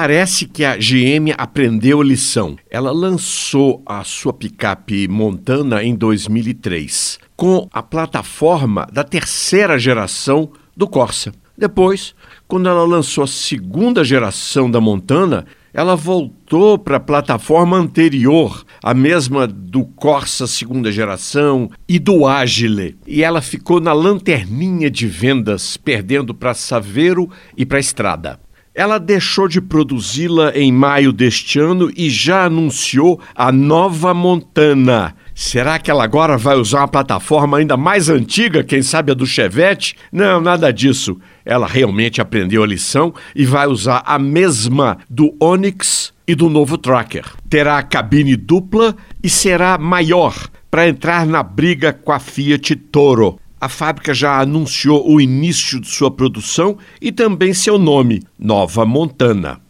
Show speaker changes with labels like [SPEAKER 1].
[SPEAKER 1] parece que a GM aprendeu a lição. Ela lançou a sua picape Montana em 2003, com a plataforma da terceira geração do Corsa. Depois, quando ela lançou a segunda geração da Montana, ela voltou para a plataforma anterior, a mesma do Corsa segunda geração e do Agile. E ela ficou na lanterninha de vendas, perdendo para Saveiro e para Estrada. Ela deixou de produzi-la em maio deste ano e já anunciou a nova Montana. Será que ela agora vai usar uma plataforma ainda mais antiga, quem sabe a do Chevette? Não, nada disso. Ela realmente aprendeu a lição e vai usar a mesma do Onix e do novo Tracker. Terá cabine dupla e será maior para entrar na briga com a Fiat Toro a fábrica já anunciou o início de sua produção e também seu nome, Nova Montana.